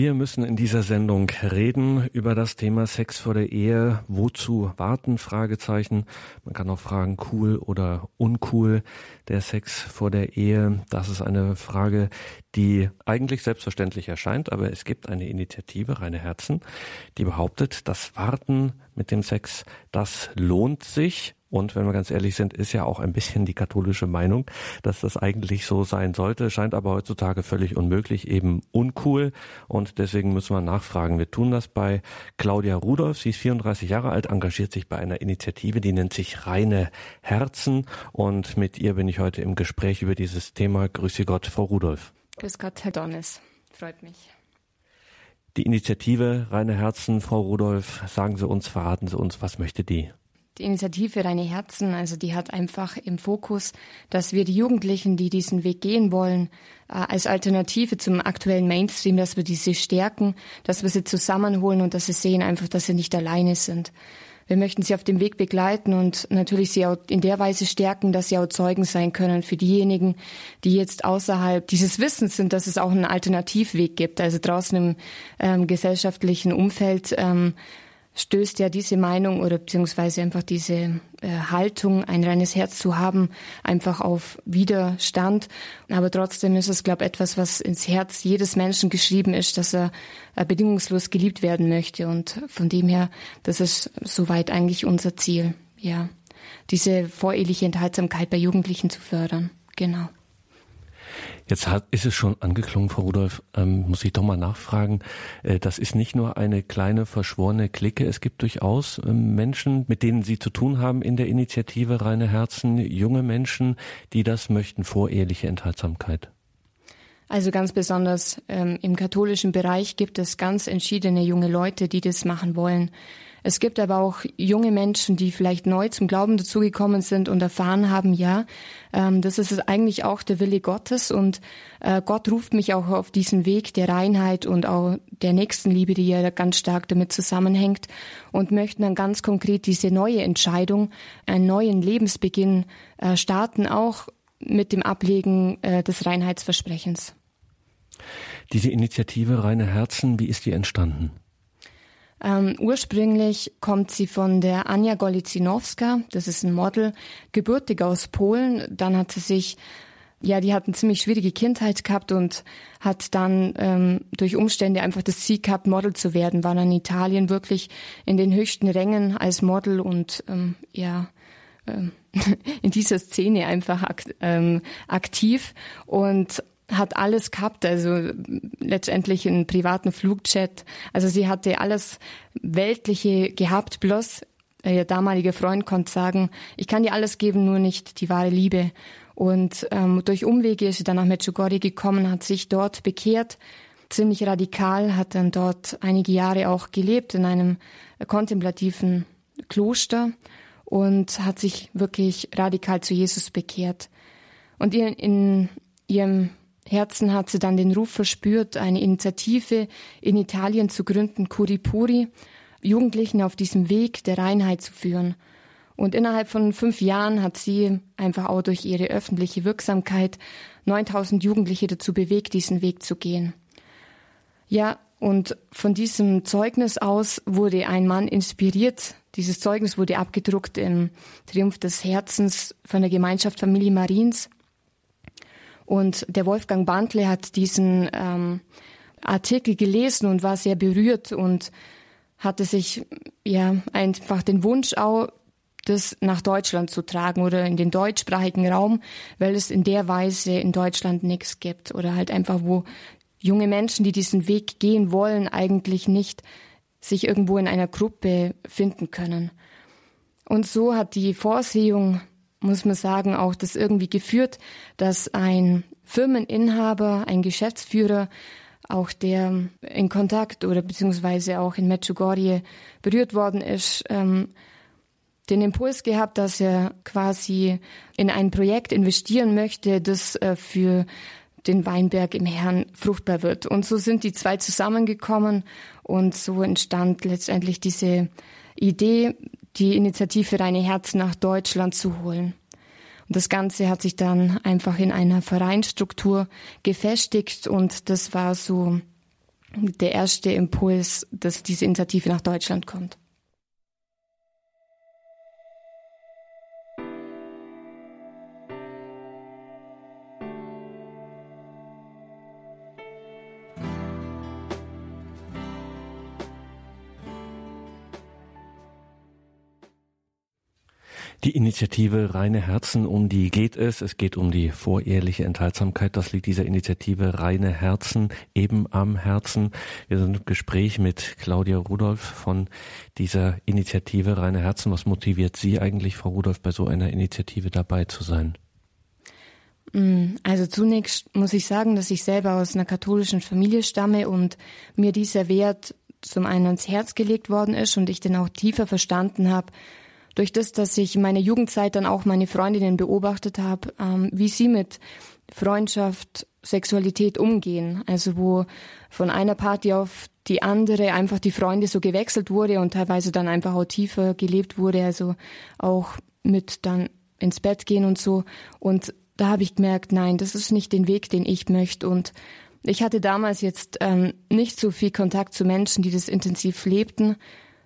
Wir müssen in dieser Sendung reden über das Thema Sex vor der Ehe. Wozu warten? Fragezeichen. Man kann auch fragen, cool oder uncool. Der Sex vor der Ehe. Das ist eine Frage, die eigentlich selbstverständlich erscheint, aber es gibt eine Initiative, Reine Herzen, die behauptet, das Warten mit dem Sex, das lohnt sich. Und wenn wir ganz ehrlich sind, ist ja auch ein bisschen die katholische Meinung, dass das eigentlich so sein sollte, scheint aber heutzutage völlig unmöglich, eben uncool. Und deswegen müssen wir nachfragen. Wir tun das bei Claudia Rudolph. Sie ist 34 Jahre alt, engagiert sich bei einer Initiative, die nennt sich Reine Herzen. Und mit ihr bin ich heute im Gespräch über dieses Thema. Grüße Gott, Frau Rudolph. Grüß Gott, Herr Donnes. Freut mich. Die Initiative Reine Herzen, Frau Rudolph, sagen Sie uns, verraten Sie uns, was möchte die? Die Initiative Reine Herzen, also die hat einfach im Fokus, dass wir die Jugendlichen, die diesen Weg gehen wollen, äh, als Alternative zum aktuellen Mainstream, dass wir diese stärken, dass wir sie zusammenholen und dass sie sehen einfach, dass sie nicht alleine sind. Wir möchten sie auf dem Weg begleiten und natürlich sie auch in der Weise stärken, dass sie auch Zeugen sein können für diejenigen, die jetzt außerhalb dieses Wissens sind, dass es auch einen Alternativweg gibt. Also draußen im ähm, gesellschaftlichen Umfeld ähm, stößt ja diese Meinung oder beziehungsweise einfach diese äh, Haltung, ein reines Herz zu haben, einfach auf Widerstand. Aber trotzdem ist es, glaube ich, etwas, was ins Herz jedes Menschen geschrieben ist, dass er äh, bedingungslos geliebt werden möchte. Und von dem her, das ist soweit eigentlich unser Ziel, ja. Diese voreheliche Enthaltsamkeit bei Jugendlichen zu fördern. Genau. Jetzt hat, ist es schon angeklungen, Frau Rudolph, ähm, muss ich doch mal nachfragen. Äh, das ist nicht nur eine kleine verschworene Clique. Es gibt durchaus äh, Menschen, mit denen Sie zu tun haben in der Initiative Reine Herzen, junge Menschen, die das möchten, voreheliche Enthaltsamkeit. Also ganz besonders ähm, im katholischen Bereich gibt es ganz entschiedene junge Leute, die das machen wollen. Es gibt aber auch junge Menschen, die vielleicht neu zum Glauben dazugekommen sind und erfahren haben, ja, ähm, das ist eigentlich auch der Wille Gottes und äh, Gott ruft mich auch auf diesen Weg der Reinheit und auch der Nächstenliebe, die ja ganz stark damit zusammenhängt und möchten dann ganz konkret diese neue Entscheidung, einen neuen Lebensbeginn äh, starten, auch mit dem Ablegen äh, des Reinheitsversprechens. Diese Initiative Reine Herzen, wie ist die entstanden? Ähm, ursprünglich kommt sie von der Anja Golicinowska, das ist ein Model, gebürtig aus Polen. Dann hat sie sich, ja, die hat eine ziemlich schwierige Kindheit gehabt und hat dann ähm, durch Umstände einfach das Ziel gehabt, Model zu werden, war dann in Italien wirklich in den höchsten Rängen als Model und ähm, ja, ähm, in dieser Szene einfach ähm, aktiv. Und hat alles gehabt, also letztendlich einen privaten Flugchat. Also sie hatte alles Weltliche gehabt, bloß ihr damaliger Freund konnte sagen, ich kann dir alles geben, nur nicht die wahre Liebe. Und ähm, durch Umwege ist sie dann nach Medjugorje gekommen, hat sich dort bekehrt, ziemlich radikal, hat dann dort einige Jahre auch gelebt in einem kontemplativen Kloster und hat sich wirklich radikal zu Jesus bekehrt. Und in, in ihrem Herzen hat sie dann den Ruf verspürt, eine Initiative in Italien zu gründen, Curipuri, Jugendlichen auf diesem Weg der Reinheit zu führen. Und innerhalb von fünf Jahren hat sie einfach auch durch ihre öffentliche Wirksamkeit 9000 Jugendliche dazu bewegt, diesen Weg zu gehen. Ja, und von diesem Zeugnis aus wurde ein Mann inspiriert. Dieses Zeugnis wurde abgedruckt im Triumph des Herzens von der Gemeinschaft Familie Mariens. Und der Wolfgang Bantle hat diesen ähm, Artikel gelesen und war sehr berührt und hatte sich ja einfach den Wunsch auch, das nach Deutschland zu tragen oder in den deutschsprachigen Raum, weil es in der Weise in Deutschland nichts gibt oder halt einfach, wo junge Menschen, die diesen Weg gehen wollen, eigentlich nicht sich irgendwo in einer Gruppe finden können. Und so hat die Vorsehung muss man sagen, auch das irgendwie geführt, dass ein Firmeninhaber, ein Geschäftsführer, auch der in Kontakt oder beziehungsweise auch in Medjugorje berührt worden ist, ähm, den Impuls gehabt, dass er quasi in ein Projekt investieren möchte, das äh, für den Weinberg im Herrn fruchtbar wird. Und so sind die zwei zusammengekommen und so entstand letztendlich diese Idee, die Initiative Reine Herz nach Deutschland zu holen. Und das Ganze hat sich dann einfach in einer Vereinsstruktur gefestigt und das war so der erste Impuls, dass diese Initiative nach Deutschland kommt. Die Initiative Reine Herzen, um die geht es. Es geht um die voreheliche Enthaltsamkeit. Das liegt dieser Initiative Reine Herzen eben am Herzen. Wir sind im Gespräch mit Claudia Rudolph von dieser Initiative Reine Herzen. Was motiviert Sie eigentlich, Frau Rudolph, bei so einer Initiative dabei zu sein? Mm, also zunächst muss ich sagen, dass ich selber aus einer katholischen Familie stamme und mir dieser Wert zum einen ans Herz gelegt worden ist und ich den auch tiefer verstanden habe, durch das, dass ich in meiner Jugendzeit dann auch meine Freundinnen beobachtet habe, ähm, wie sie mit Freundschaft, Sexualität umgehen. Also wo von einer Party auf die andere einfach die Freunde so gewechselt wurde und teilweise dann einfach auch tiefer gelebt wurde, also auch mit dann ins Bett gehen und so. Und da habe ich gemerkt, nein, das ist nicht den Weg, den ich möchte. Und ich hatte damals jetzt ähm, nicht so viel Kontakt zu Menschen, die das intensiv lebten.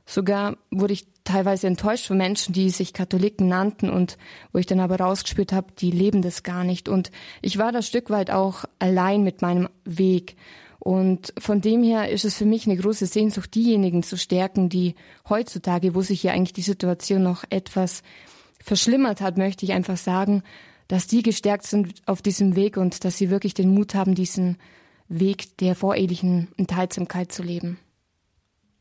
Sogar wurde ich teilweise enttäuscht von Menschen, die sich Katholiken nannten und wo ich dann aber rausgespürt habe, die leben das gar nicht. Und ich war da Stück weit auch allein mit meinem Weg. Und von dem her ist es für mich eine große Sehnsucht, diejenigen zu stärken, die heutzutage, wo sich ja eigentlich die Situation noch etwas verschlimmert hat, möchte ich einfach sagen, dass die gestärkt sind auf diesem Weg und dass sie wirklich den Mut haben, diesen Weg der vorehelichen Enthaltsamkeit zu leben.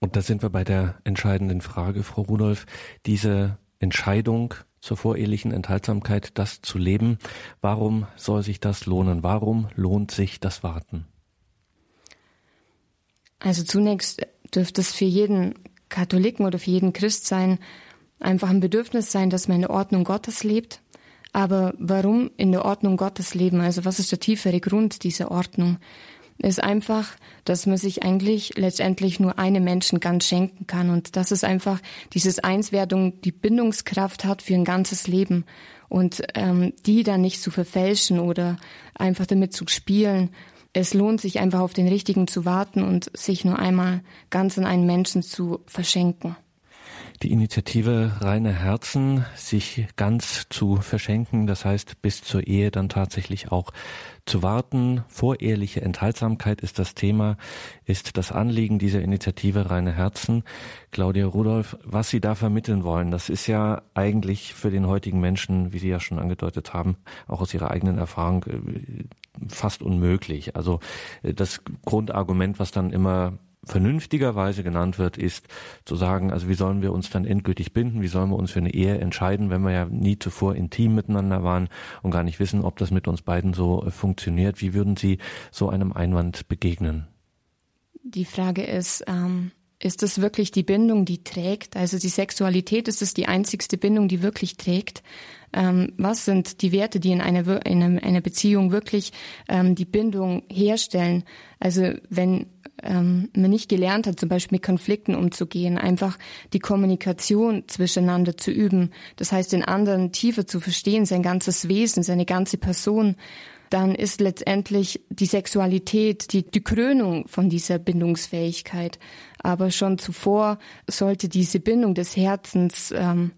Und da sind wir bei der entscheidenden Frage, Frau Rudolph. Diese Entscheidung zur vorehelichen Enthaltsamkeit, das zu leben, warum soll sich das lohnen? Warum lohnt sich das Warten? Also zunächst dürfte es für jeden Katholiken oder für jeden Christ sein, einfach ein Bedürfnis sein, dass man in der Ordnung Gottes lebt. Aber warum in der Ordnung Gottes leben? Also was ist der tiefere Grund dieser Ordnung? Ist einfach, dass man sich eigentlich letztendlich nur einem Menschen ganz schenken kann. Und dass es einfach dieses Einswertung die Bindungskraft hat für ein ganzes Leben. Und ähm, die dann nicht zu verfälschen oder einfach damit zu spielen. Es lohnt sich einfach auf den Richtigen zu warten und sich nur einmal ganz an einen Menschen zu verschenken die Initiative Reine Herzen, sich ganz zu verschenken, das heißt bis zur Ehe dann tatsächlich auch zu warten. Voreheliche Enthaltsamkeit ist das Thema, ist das Anliegen dieser Initiative Reine Herzen. Claudia Rudolph, was Sie da vermitteln wollen, das ist ja eigentlich für den heutigen Menschen, wie Sie ja schon angedeutet haben, auch aus Ihrer eigenen Erfahrung äh, fast unmöglich. Also äh, das Grundargument, was dann immer vernünftigerweise genannt wird, ist zu sagen, also wie sollen wir uns dann endgültig binden, wie sollen wir uns für eine Ehe entscheiden, wenn wir ja nie zuvor intim miteinander waren und gar nicht wissen, ob das mit uns beiden so äh, funktioniert. Wie würden Sie so einem Einwand begegnen? Die Frage ist, ähm, ist es wirklich die Bindung, die trägt? Also die Sexualität, ist es die einzigste Bindung, die wirklich trägt? Ähm, was sind die Werte, die in einer, in einer Beziehung wirklich ähm, die Bindung herstellen? Also wenn ähm, man nicht gelernt hat, zum Beispiel mit Konflikten umzugehen, einfach die Kommunikation zwischeneinander zu üben, das heißt den anderen tiefer zu verstehen, sein ganzes Wesen, seine ganze Person, dann ist letztendlich die Sexualität die, die Krönung von dieser Bindungsfähigkeit. Aber schon zuvor sollte diese Bindung des Herzens ähm,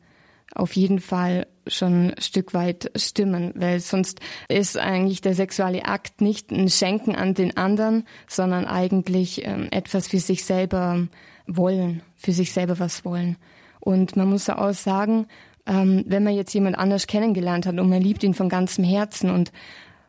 auf jeden Fall schon ein Stück weit stimmen, weil sonst ist eigentlich der sexuelle Akt nicht ein Schenken an den anderen, sondern eigentlich ähm, etwas für sich selber wollen, für sich selber was wollen. Und man muss auch sagen, ähm, wenn man jetzt jemand anders kennengelernt hat und man liebt ihn von ganzem Herzen und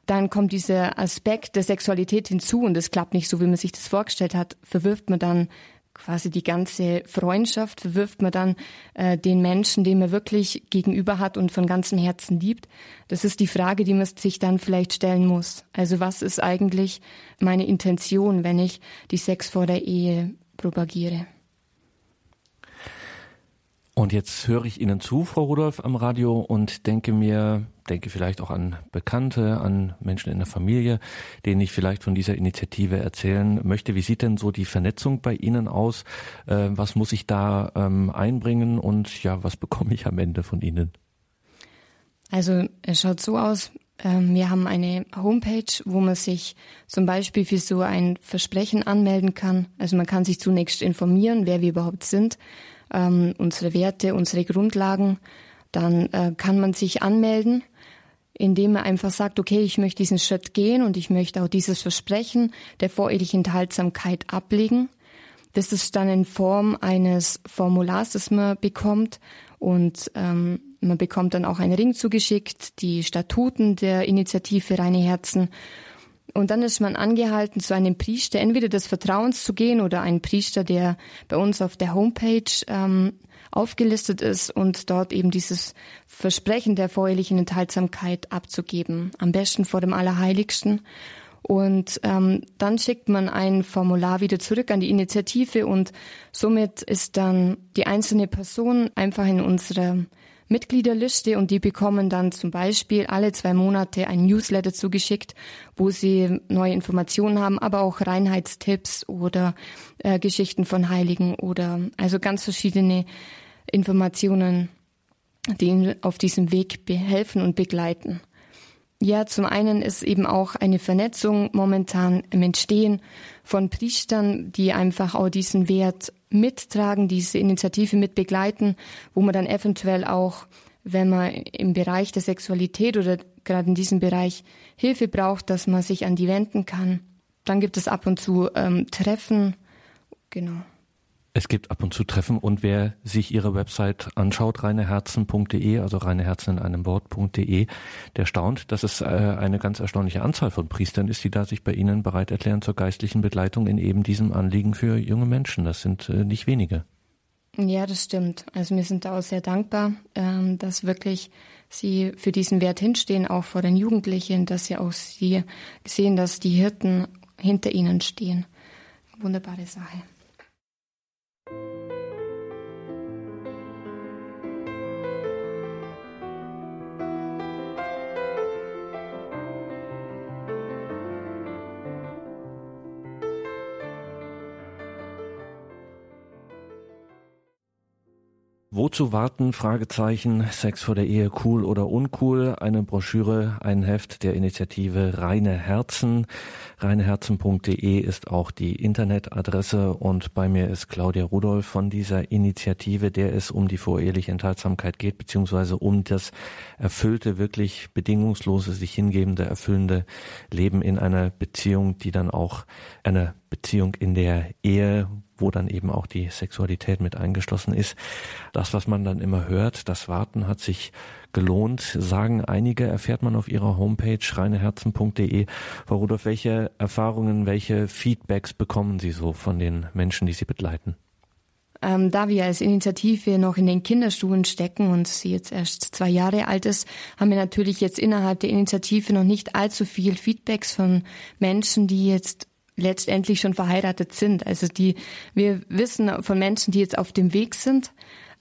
dann kommt dieser Aspekt der Sexualität hinzu und es klappt nicht so, wie man sich das vorgestellt hat, verwirft man dann quasi die ganze Freundschaft verwirft man dann äh, den Menschen, den man wirklich gegenüber hat und von ganzem Herzen liebt. Das ist die Frage, die man sich dann vielleicht stellen muss. Also was ist eigentlich meine Intention, wenn ich die Sex vor der Ehe propagiere? Und jetzt höre ich Ihnen zu, Frau Rudolph, am Radio und denke mir, denke vielleicht auch an Bekannte, an Menschen in der Familie, denen ich vielleicht von dieser Initiative erzählen möchte. Wie sieht denn so die Vernetzung bei Ihnen aus? Äh, was muss ich da ähm, einbringen und ja, was bekomme ich am Ende von Ihnen? Also es schaut so aus, Ähm, wir haben eine Homepage, wo man sich zum Beispiel für so ein Versprechen anmelden kann. Also man kann sich zunächst informieren, wer wir überhaupt sind, ähm, unsere Werte, unsere Grundlagen. Dann äh, kann man sich anmelden, indem man einfach sagt, okay, ich möchte diesen Schritt gehen und ich möchte auch dieses Versprechen der vorehelichen Enthaltsamkeit ablegen. Das ist dann in Form eines Formulars, das man bekommt und ähm, man bekommt dann auch einen Ring zugeschickt, die Statuten der Initiative Reine Herzen. Und dann ist man angehalten, zu einem Priester entweder des Vertrauens zu gehen oder einen Priester, der bei uns auf der Homepage ähm, aufgelistet ist und dort eben dieses Versprechen der vorhelichen Enthaltsamkeit abzugeben. Am besten vor dem Allerheiligsten. Und ähm, dann schickt man ein Formular wieder zurück an die Initiative und somit ist dann die einzelne Person einfach in unserer Mitgliederliste und die bekommen dann zum Beispiel alle zwei Monate ein Newsletter zugeschickt, wo sie neue Informationen haben, aber auch Reinheitstipps oder äh, Geschichten von Heiligen oder also ganz verschiedene Informationen, die ihnen auf diesem Weg behelfen und begleiten. Ja, zum einen ist eben auch eine Vernetzung momentan im Entstehen von Priestern, die einfach auch diesen Wert mittragen, diese Initiative mit begleiten, wo man dann eventuell auch, wenn man im Bereich der Sexualität oder gerade in diesem Bereich Hilfe braucht, dass man sich an die wenden kann. Dann gibt es ab und zu ähm, Treffen. Genau. Es gibt ab und zu Treffen und wer sich ihre Website anschaut, reineherzen.de, also reineherzen in einem Wort.de, der staunt, dass es äh, eine ganz erstaunliche Anzahl von Priestern ist, die da sich bei Ihnen bereit erklären zur geistlichen Begleitung in eben diesem Anliegen für junge Menschen. Das sind äh, nicht wenige. Ja, das stimmt. Also wir sind da auch sehr dankbar, ähm, dass wirklich Sie für diesen Wert hinstehen, auch vor den Jugendlichen, dass Sie auch Sie sehen, dass die Hirten hinter Ihnen stehen. Wunderbare Sache. Wozu warten? Fragezeichen. Sex vor der Ehe cool oder uncool? Eine Broschüre, ein Heft der Initiative Reine Herzen. Reineherzen.de ist auch die Internetadresse und bei mir ist Claudia Rudolph von dieser Initiative, der es um die voreheliche Enthaltsamkeit geht, beziehungsweise um das erfüllte, wirklich bedingungslose, sich hingebende, erfüllende Leben in einer Beziehung, die dann auch eine Beziehung in der Ehe, wo dann eben auch die Sexualität mit eingeschlossen ist. Das, was man dann immer hört, das Warten hat sich gelohnt, sagen einige, erfährt man auf ihrer Homepage reineherzen.de. Frau Rudolph, welche Erfahrungen, welche Feedbacks bekommen Sie so von den Menschen, die Sie begleiten? Ähm, da wir als Initiative noch in den Kinderschuhen stecken und sie jetzt erst zwei Jahre alt ist, haben wir natürlich jetzt innerhalb der Initiative noch nicht allzu viel Feedbacks von Menschen, die jetzt letztendlich schon verheiratet sind. Also die, wir wissen von Menschen, die jetzt auf dem Weg sind,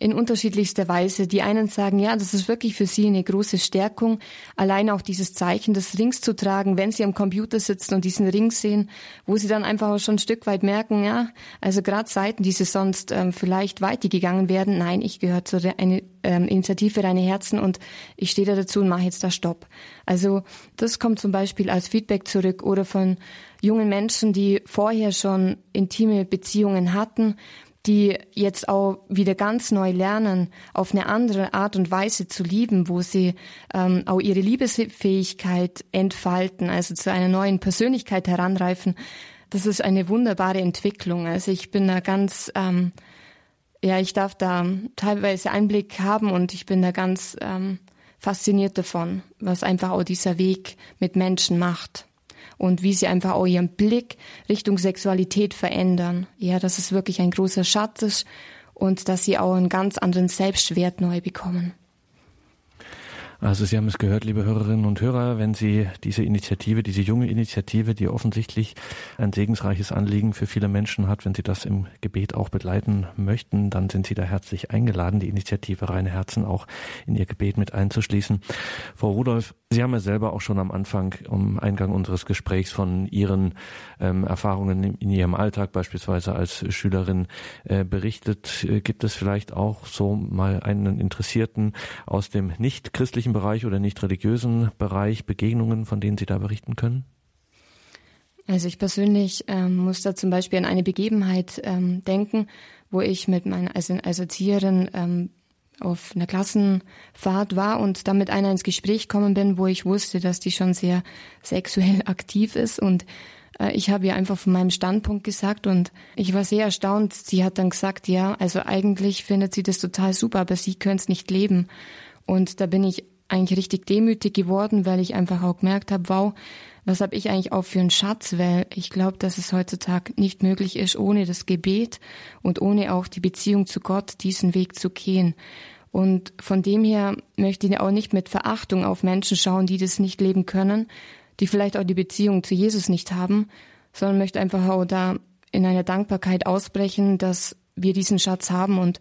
in unterschiedlichster Weise. Die einen sagen, ja, das ist wirklich für sie eine große Stärkung, allein auch dieses Zeichen des Rings zu tragen, wenn sie am Computer sitzen und diesen Ring sehen, wo sie dann einfach auch schon ein Stück weit merken, ja, also gerade Seiten, die sie sonst ähm, vielleicht weitergegangen werden, nein, ich gehöre zu der ähm, Initiative Reine Herzen und ich stehe da dazu und mache jetzt da Stopp. Also das kommt zum Beispiel als Feedback zurück oder von jungen Menschen, die vorher schon intime Beziehungen hatten, die jetzt auch wieder ganz neu lernen, auf eine andere Art und Weise zu lieben, wo sie ähm, auch ihre Liebesfähigkeit entfalten, also zu einer neuen Persönlichkeit heranreifen. Das ist eine wunderbare Entwicklung. Also ich bin da ganz, ähm, ja, ich darf da teilweise Einblick haben und ich bin da ganz ähm, fasziniert davon, was einfach auch dieser Weg mit Menschen macht und wie sie einfach auch ihren Blick Richtung Sexualität verändern. Ja, dass es wirklich ein großer Schatz ist und dass sie auch einen ganz anderen Selbstwert neu bekommen. Also Sie haben es gehört, liebe Hörerinnen und Hörer, wenn Sie diese Initiative, diese junge Initiative, die offensichtlich ein segensreiches Anliegen für viele Menschen hat, wenn Sie das im Gebet auch begleiten möchten, dann sind Sie da herzlich eingeladen, die Initiative Reine Herzen auch in Ihr Gebet mit einzuschließen. Frau Rudolph, Sie haben ja selber auch schon am Anfang, um Eingang unseres Gesprächs von Ihren ähm, Erfahrungen in, in, Ihrem Alltag beispielsweise als Schülerin äh, berichtet. Äh, gibt es vielleicht auch so mal einen Interessierten aus dem nicht christlichen Bereich oder nicht religiösen Bereich Begegnungen, von denen Sie da berichten können? Also ich persönlich ähm, muss da zum Beispiel an eine Begebenheit ähm, denken, wo ich mit meiner also als Erzieherin ähm, auf einer Klassenfahrt war und dann mit einer ins Gespräch gekommen bin, wo ich wusste, dass die schon sehr sexuell aktiv ist und äh, ich habe ihr einfach von meinem Standpunkt gesagt und ich war sehr erstaunt. Sie hat dann gesagt, ja, also eigentlich findet sie das total super, aber sie könnte es nicht leben. Und da bin ich eigentlich richtig demütig geworden, weil ich einfach auch gemerkt habe, wow, was habe ich eigentlich auch für einen Schatz, weil ich glaube, dass es heutzutage nicht möglich ist, ohne das Gebet und ohne auch die Beziehung zu Gott diesen Weg zu gehen. Und von dem her möchte ich auch nicht mit Verachtung auf Menschen schauen, die das nicht leben können, die vielleicht auch die Beziehung zu Jesus nicht haben, sondern möchte einfach auch da in einer Dankbarkeit ausbrechen, dass wir diesen Schatz haben und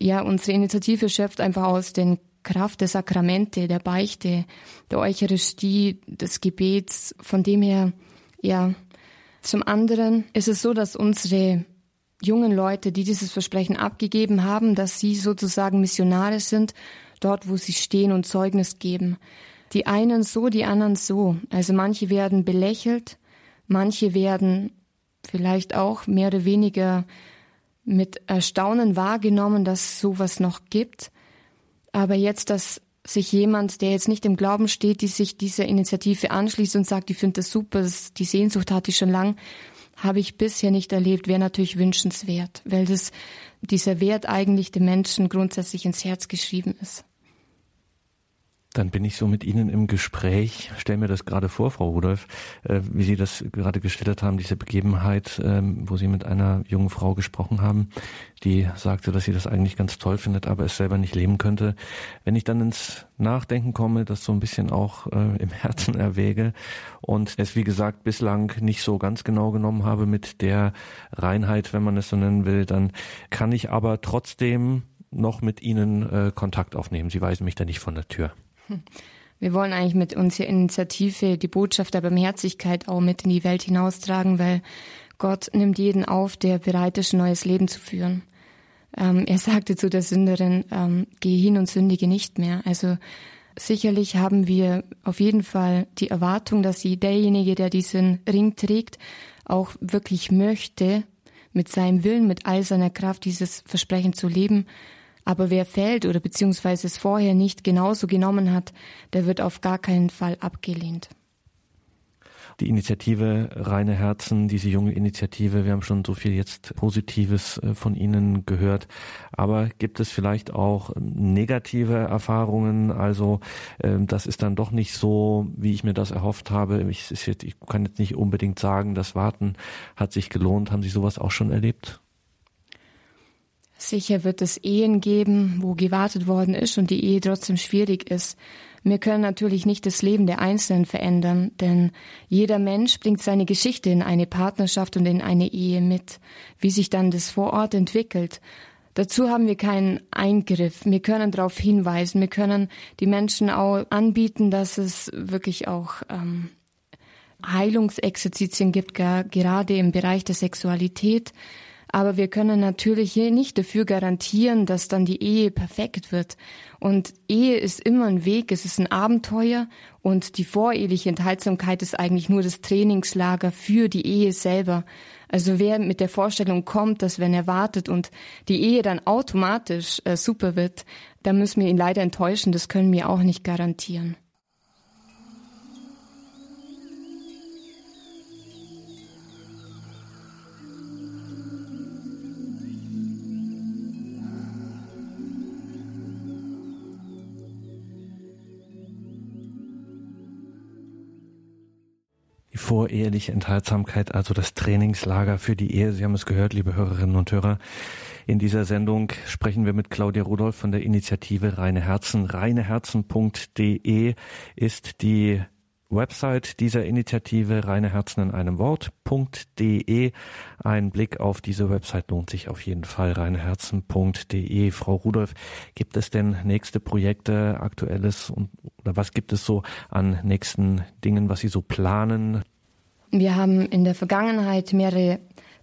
ja, unsere Initiative schöpft einfach aus den Kraft der Sakramente, der Beichte, der Eucharistie, des Gebets. Von dem her, ja. Zum anderen ist es so, dass unsere jungen Leute, die dieses Versprechen abgegeben haben, dass sie sozusagen Missionare sind, dort, wo sie stehen und Zeugnis geben. Die einen so, die anderen so. Also manche werden belächelt, manche werden vielleicht auch mehr oder weniger mit Erstaunen wahrgenommen, dass sowas noch gibt. Aber jetzt, dass sich jemand, der jetzt nicht im Glauben steht, die sich dieser Initiative anschließt und sagt, ich finde das super, die Sehnsucht hatte ich schon lang, habe ich bisher nicht erlebt, wäre natürlich wünschenswert, weil das, dieser Wert eigentlich dem Menschen grundsätzlich ins Herz geschrieben ist. Dann bin ich so mit Ihnen im Gespräch. Stell mir das gerade vor, Frau Rudolph, äh, wie Sie das gerade geschildert haben, diese Begebenheit, ähm, wo Sie mit einer jungen Frau gesprochen haben, die sagte, dass sie das eigentlich ganz toll findet, aber es selber nicht leben könnte. Wenn ich dann ins Nachdenken komme, das so ein bisschen auch äh, im Herzen erwäge und es, wie gesagt, bislang nicht so ganz genau genommen habe mit der Reinheit, wenn man es so nennen will, dann kann ich aber trotzdem noch mit Ihnen äh, Kontakt aufnehmen. Sie weisen mich da nicht von der Tür. Wir wollen eigentlich mit unserer Initiative die Botschaft der Barmherzigkeit auch mit in die Welt hinaustragen, weil Gott nimmt jeden auf, der bereit ist, ein neues Leben zu führen. Ähm, er sagte zu der Sünderin, ähm, geh hin und sündige nicht mehr. Also sicherlich haben wir auf jeden Fall die Erwartung, dass sie derjenige, der diesen Ring trägt, auch wirklich möchte, mit seinem Willen, mit all seiner Kraft dieses Versprechen zu leben aber wer fällt oder beziehungsweise es vorher nicht genauso genommen hat, der wird auf gar keinen Fall abgelehnt. Die Initiative Reine Herzen, diese junge Initiative, wir haben schon so viel jetzt Positives äh, von Ihnen gehört. Aber gibt es vielleicht auch ähm, negative Erfahrungen? Also ähm, das ist dann doch nicht so, wie ich mir das erhofft habe. Ich, ich kann jetzt nicht unbedingt sagen, das Warten hat sich gelohnt. Haben Sie sowas auch schon erlebt? Sicher wird es Ehen geben, wo gewartet worden ist und die Ehe trotzdem schwierig ist. Wir können natürlich nicht das Leben der Einzelnen verändern, denn jeder Mensch bringt seine Geschichte in eine Partnerschaft und in eine Ehe mit, wie sich dann das vor Ort entwickelt. Dazu haben wir keinen Eingriff. Wir können darauf hinweisen. Wir können die Menschen auch anbieten, dass es wirklich auch ähm, Heilungsexerzitien gibt, gerade im Bereich der Sexualität. Aber wir können natürlich hier nicht dafür garantieren, dass dann die Ehe perfekt wird. Und Ehe ist immer ein Weg, es ist ein Abenteuer und die voreheliche Enthaltsamkeit ist eigentlich nur das Trainingslager für die Ehe selber. Also wer mit der Vorstellung kommt, dass wenn er wartet und die Ehe dann automatisch äh, super wird, da müssen wir ihn leider enttäuschen, das können wir auch nicht garantieren. Voreheliche Enthaltsamkeit, also das Trainingslager für die Ehe. Sie haben es gehört, liebe Hörerinnen und Hörer. In dieser Sendung sprechen wir mit Claudia Rudolph von der Initiative Reine Herzen. Reineherzen.de ist die Website dieser Initiative reine Herzen in einem Wort.de. Ein Blick auf diese Website lohnt sich auf jeden Fall reineherzen.de. Frau Rudolph, gibt es denn nächste Projekte, aktuelles und oder was gibt es so an nächsten Dingen, was Sie so planen? Wir haben in der Vergangenheit mehrere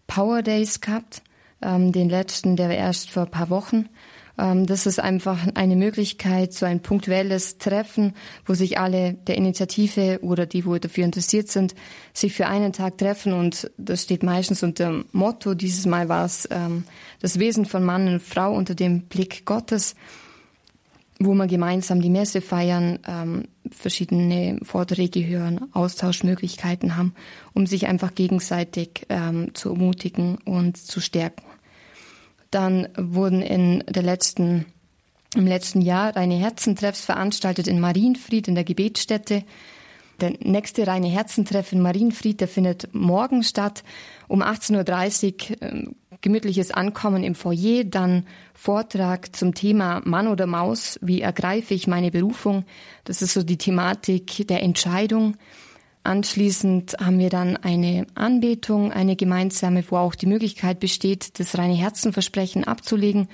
Power Days gehabt. Ähm, den letzten, der erst vor ein paar Wochen. Ähm, das ist einfach eine Möglichkeit, so ein punktuelles Treffen, wo sich alle der Initiative oder die, wo dafür interessiert sind, sich für einen Tag treffen. Und das steht meistens unter dem Motto. Dieses Mal war es ähm, das Wesen von Mann und Frau unter dem Blick Gottes wo wir gemeinsam die Messe feiern, ähm, verschiedene Vorträge hören, Austauschmöglichkeiten haben, um sich einfach gegenseitig ähm, zu ermutigen und zu stärken. Dann wurden in der letzten, im letzten Jahr reine Herzentreffs veranstaltet in Marienfried in der Gebetsstätte. Der nächste reine Herzentreff in Marienfried, der findet morgen statt um 18.30 Uhr gemütliches Ankommen im Foyer, dann Vortrag zum Thema Mann oder Maus, wie ergreife ich meine Berufung. Das ist so die Thematik der Entscheidung. Anschließend haben wir dann eine Anbetung, eine gemeinsame, wo auch die Möglichkeit besteht, das reine Herzenversprechen abzulegen.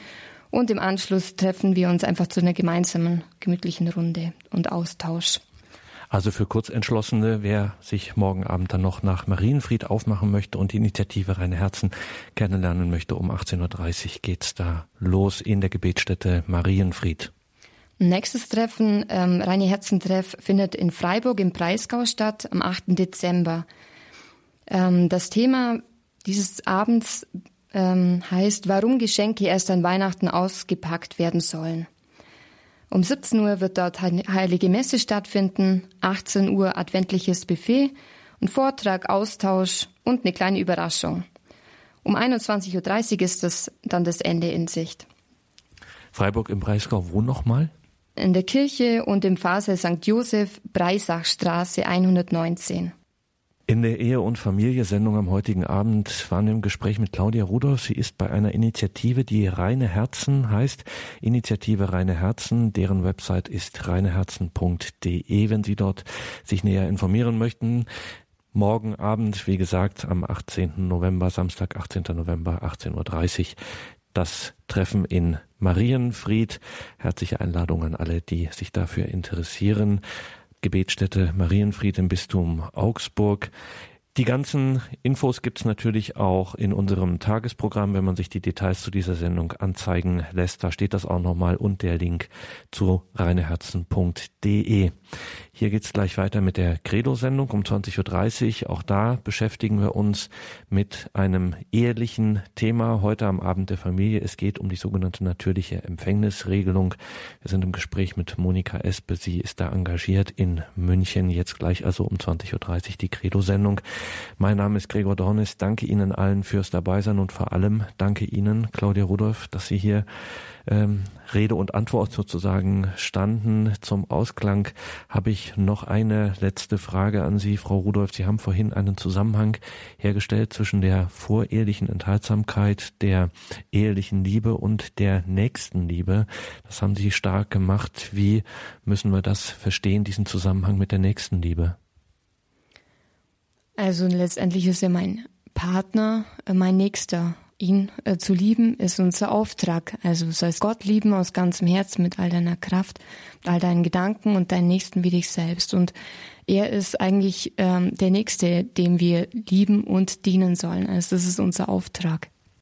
Und im Anschluss treffen wir uns einfach zu einer gemeinsamen, gemütlichen Runde und Austausch. Also für Kurzentschlossene, wer sich morgen Abend dann noch nach Marienfried aufmachen möchte und die Initiative Reine Herzen kennenlernen möchte, um 18.30 Uhr geht's da los in der Gebetsstätte Marienfried. Nächstes Treffen, ähm, Reine Herzentreff, findet in Freiburg im Breisgau statt am 8. Dezember. Ähm, das Thema dieses Abends ähm, heißt, warum Geschenke erst an Weihnachten ausgepackt werden sollen. Um 17 Uhr wird dort Heilige Messe stattfinden, 18 Uhr adventliches Buffet, ein Vortrag, Austausch und eine kleine Überraschung. Um 21.30 Uhr ist das dann das Ende in Sicht. Freiburg im Breisgau, wo nochmal? In der Kirche und im Pfarrsaal St. Josef, Breisachstraße 119. In der Ehe- und Familie-Sendung am heutigen Abend waren wir im Gespräch mit Claudia Rudolph. Sie ist bei einer Initiative, die Reine Herzen heißt. Initiative Reine Herzen. Deren Website ist reineherzen.de, wenn Sie dort sich näher informieren möchten. Morgen Abend, wie gesagt, am 18. November, Samstag, 18. November, 18.30 Uhr, das Treffen in Marienfried. Herzliche Einladung an alle, die sich dafür interessieren. Gebetsstätte Marienfried im Bistum Augsburg. Die ganzen Infos gibt's natürlich auch in unserem Tagesprogramm, wenn man sich die Details zu dieser Sendung anzeigen lässt. Da steht das auch nochmal und der Link zu reineherzen.de. Hier geht's gleich weiter mit der Credo-Sendung um 20.30 Uhr. Auch da beschäftigen wir uns mit einem ehelichen Thema heute am Abend der Familie. Es geht um die sogenannte natürliche Empfängnisregelung. Wir sind im Gespräch mit Monika Espe. Sie ist da engagiert in München. Jetzt gleich also um 20.30 Uhr die Credo-Sendung. Mein Name ist Gregor Dornis. Danke Ihnen allen fürs Dabeisein und vor allem danke Ihnen, Claudia Rudolph, dass Sie hier ähm, Rede und Antwort sozusagen standen. Zum Ausklang habe ich noch eine letzte Frage an Sie, Frau Rudolph. Sie haben vorhin einen Zusammenhang hergestellt zwischen der vorehelichen Enthaltsamkeit, der ehelichen Liebe und der Nächstenliebe. Das haben Sie stark gemacht. Wie müssen wir das verstehen, diesen Zusammenhang mit der Nächstenliebe? Also letztendlich ist er mein Partner, äh, mein Nächster. Ihn äh, zu lieben ist unser Auftrag. Also du sollst Gott lieben aus ganzem Herzen mit all deiner Kraft, mit all deinen Gedanken und deinen Nächsten wie dich selbst. Und er ist eigentlich ähm, der Nächste, dem wir lieben und dienen sollen. Also das ist unser Auftrag.